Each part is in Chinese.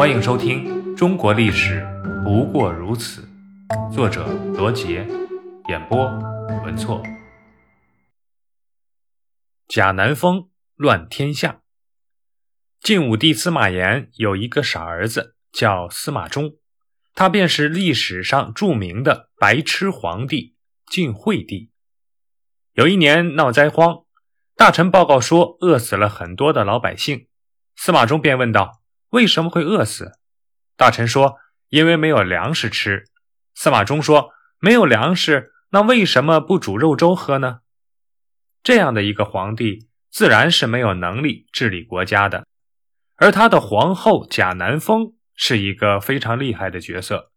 欢迎收听《中国历史不过如此》，作者罗杰，演播文措。贾南风乱天下。晋武帝司马炎有一个傻儿子，叫司马衷，他便是历史上著名的白痴皇帝晋惠帝。有一年闹灾荒，大臣报告说饿死了很多的老百姓，司马衷便问道：“为什么会饿死？”大臣说：“因为没有粮食吃。”司马衷说：“没有粮食，那为什么不煮肉粥喝呢？”这样的一个皇帝，自然是没有能力治理国家的。而他的皇后贾南风是一个非常厉害的角色。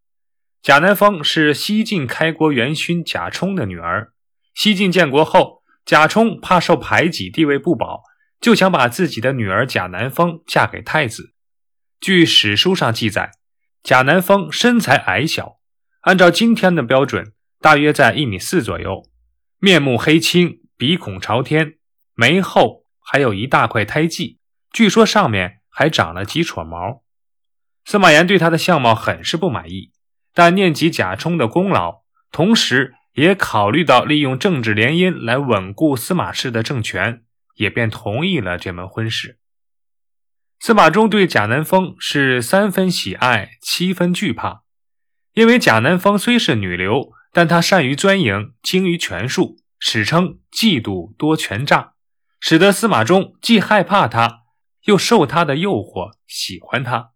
贾南风是西晋开国元勋贾充的女儿。西晋建国后，贾充怕受排挤，地位不保，就想把自己的女儿贾南风嫁给太子。据史书上记载，贾南风身材矮小，按照今天的标准，大约在一米四左右，面目黑青，鼻孔朝天，眉后还有一大块胎记，据说上面。还长了几撮毛，司马炎对他的相貌很是不满意，但念及贾充的功劳，同时也考虑到利用政治联姻来稳固司马氏的政权，也便同意了这门婚事。司马衷对贾南风是三分喜爱，七分惧怕，因为贾南风虽是女流，但她善于钻营，精于权术，史称嫉妒多权诈，使得司马衷既害怕她。又受他的诱惑，喜欢他。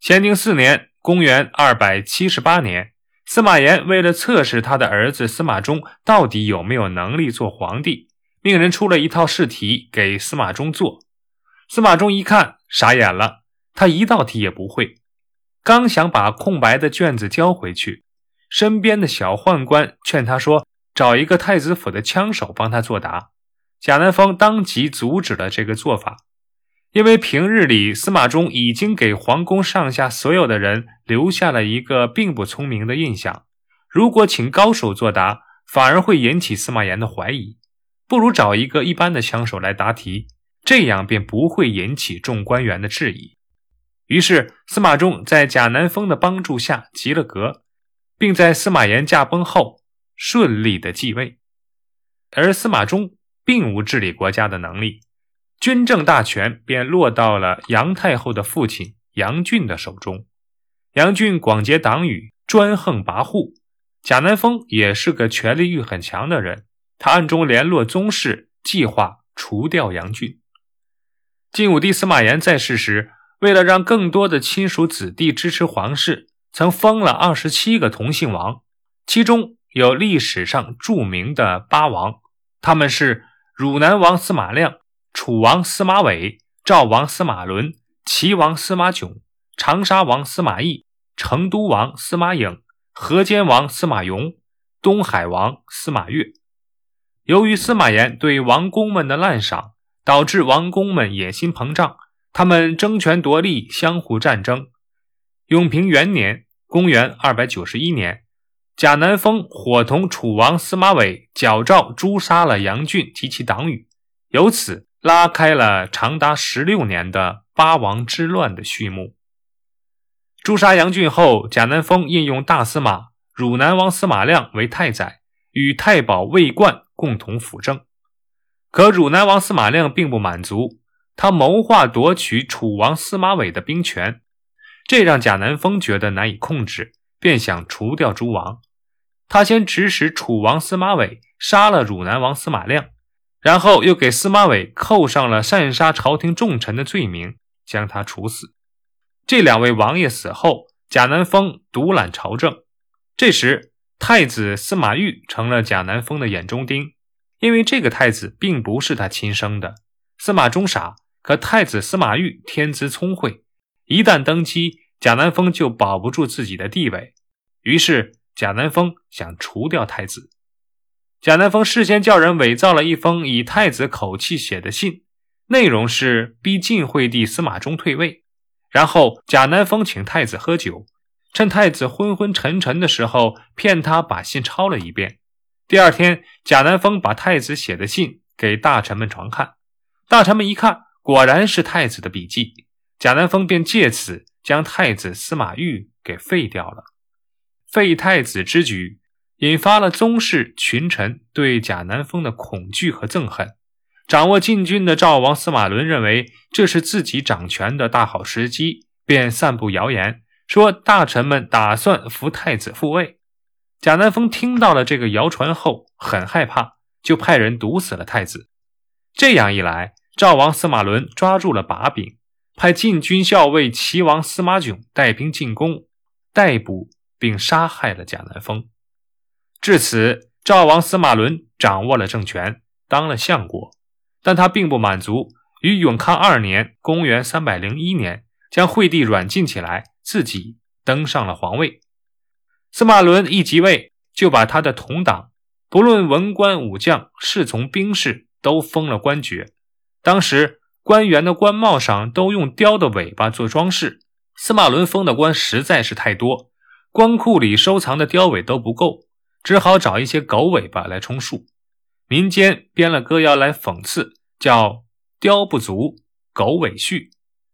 咸宁四年（公元278年），司马炎为了测试他的儿子司马衷到底有没有能力做皇帝，命人出了一套试题给司马衷做。司马衷一看，傻眼了，他一道题也不会。刚想把空白的卷子交回去，身边的小宦官劝他说：“找一个太子府的枪手帮他作答。”贾南风当即阻止了这个做法。因为平日里司马衷已经给皇宫上下所有的人留下了一个并不聪明的印象，如果请高手作答，反而会引起司马炎的怀疑，不如找一个一般的枪手来答题，这样便不会引起众官员的质疑。于是司马衷在贾南风的帮助下及了格，并在司马炎驾崩后顺利的继位，而司马衷并无治理国家的能力。军政大权便落到了杨太后的父亲杨俊的手中。杨俊广结党羽，专横跋扈。贾南风也是个权力欲很强的人，他暗中联络宗室，计划除掉杨俊。晋武帝司马炎在世时，为了让更多的亲属子弟支持皇室，曾封了二十七个同姓王，其中有历史上著名的八王，他们是汝南王司马亮。楚王司马玮、赵王司马伦、齐王司马炯、长沙王司马懿、成都王司马颖、河间王司马颙、东海王司马越。由于司马炎对王公们的滥赏，导致王公们野心膨胀，他们争权夺利，相互战争。永平元年（公元291年），贾南风伙同楚王司马玮、矫诏诛杀了杨俊及其党羽，由此。拉开了长达十六年的八王之乱的序幕。诛杀杨俊后，贾南风任用大司马汝南王司马亮为太宰，与太保魏冠共同辅政。可汝南王司马亮并不满足，他谋划夺取楚王司马玮的兵权，这让贾南风觉得难以控制，便想除掉诸王。他先指使楚王司马玮杀了汝南王司马亮。然后又给司马玮扣上了擅杀朝廷重臣的罪名，将他处死。这两位王爷死后，贾南风独揽朝政。这时，太子司马昱成了贾南风的眼中钉，因为这个太子并不是他亲生的。司马衷傻，可太子司马昱天资聪慧，一旦登基，贾南风就保不住自己的地位。于是，贾南风想除掉太子。贾南风事先叫人伪造了一封以太子口气写的信，内容是逼晋惠帝司马衷退位。然后贾南风请太子喝酒，趁太子昏昏沉沉的时候，骗他把信抄了一遍。第二天，贾南风把太子写的信给大臣们传看，大臣们一看，果然是太子的笔迹。贾南风便借此将太子司马昱给废掉了。废太子之举，引发了宗室群臣对贾南风的恐惧和憎恨。掌握禁军的赵王司马伦认为这是自己掌权的大好时机，便散布谣言，说大臣们打算扶太子复位。贾南风听到了这个谣传后，很害怕，就派人毒死了太子。这样一来，赵王司马伦抓住了把柄，派禁军校尉齐王司马炯带兵进攻，逮捕并杀害了贾南风。至此，赵王司马伦掌握了政权，当了相国。但他并不满足，于永康二年（公元301年）将惠帝软禁起来，自己登上了皇位。司马伦一即位，就把他的同党，不论文官武将、侍从兵士，都封了官爵。当时官员的官帽上都用雕的尾巴做装饰。司马伦封的官实在是太多，官库里收藏的雕尾都不够，只好找一些狗尾巴来充数。民间编了歌谣来讽刺，叫“雕不足，狗尾续”，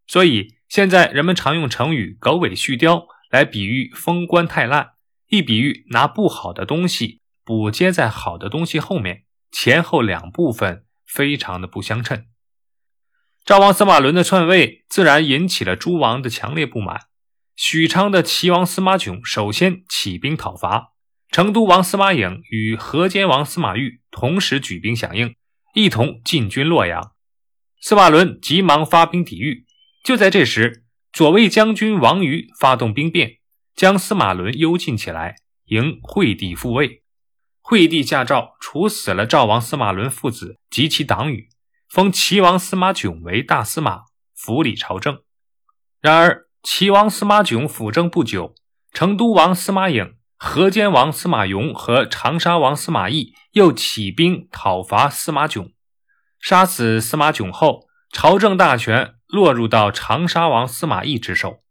所以现在人们常用成语“狗尾续貂”来比喻封官太烂，一比喻拿不好的东西补接在好的东西后面，前后两部分非常的不相称。赵王司马伦的篡位自然引起了诸王的强烈不满。许昌的齐王司马囧首先起兵讨伐。成都王司马颖与河间王司马昱同时举兵响应，一同进军洛阳。司马伦急忙发兵抵御。就在这时，左卫将军王瑜发动兵变，将司马伦幽禁起来，迎惠帝复位。惠帝下诏处死了赵王司马伦父子及其党羽，封齐王司马炯为大司马，辅理朝政。然而，齐王司马炯辅政不久，成都王司马颖。河间王司马颙和长沙王司马懿又起兵讨伐司马囧，杀死司马囧后，朝政大权落入到长沙王司马懿之手。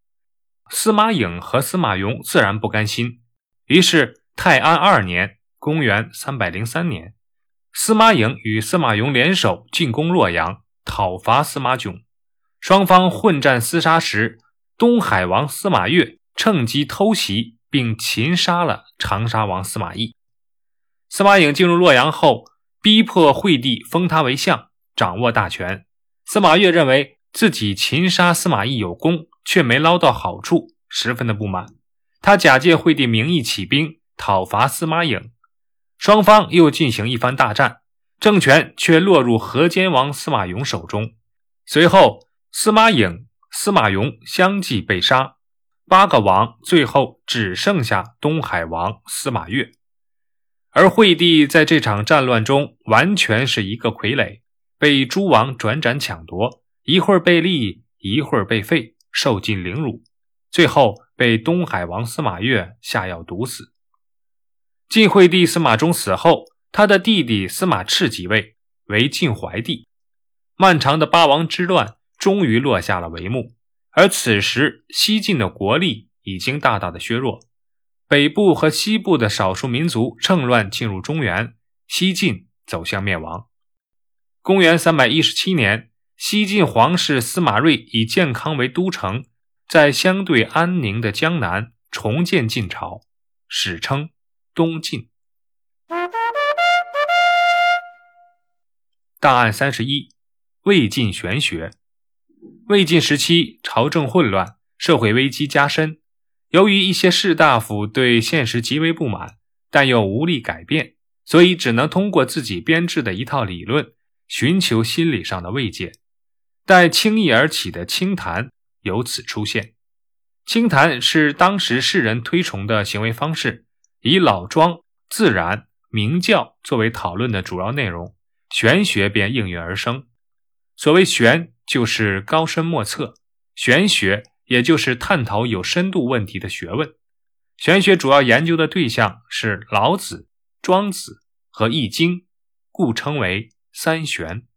司马颖和司马颙自然不甘心，于是泰安二年（公元303年），司马颖与司马颙联手进攻洛阳，讨伐司马囧。双方混战厮杀时，东海王司马越趁机偷袭。并擒杀了长沙王司马懿。司马颖进入洛阳后，逼迫惠帝封他为相，掌握大权。司马越认为自己擒杀司马懿有功，却没捞到好处，十分的不满。他假借惠帝名义起兵讨伐司马颖，双方又进行一番大战，政权却落入河间王司马颙手中。随后，司马颖、司马颙相继被杀。八个王最后只剩下东海王司马越，而惠帝在这场战乱中完全是一个傀儡，被诸王转斩抢夺，一会儿被立，一会儿被废，受尽凌辱，最后被东海王司马越下药毒死。晋惠帝司马衷死后，他的弟弟司马炽即位为晋怀帝，漫长的八王之乱终于落下了帷幕。而此时，西晋的国力已经大大的削弱，北部和西部的少数民族趁乱进入中原，西晋走向灭亡。公元三百一十七年，西晋皇室司马睿以建康为都城，在相对安宁的江南重建晋朝，史称东晋。档案三十一：魏晋玄学。魏晋时期，朝政混乱，社会危机加深。由于一些士大夫对现实极为不满，但又无力改变，所以只能通过自己编制的一套理论，寻求心理上的慰藉。待轻易而起的清谈由此出现。清谈是当时世人推崇的行为方式，以老庄、自然、明教作为讨论的主要内容，玄学便应运而生。所谓玄。就是高深莫测，玄学也就是探讨有深度问题的学问。玄学主要研究的对象是老子、庄子和易经，故称为三玄。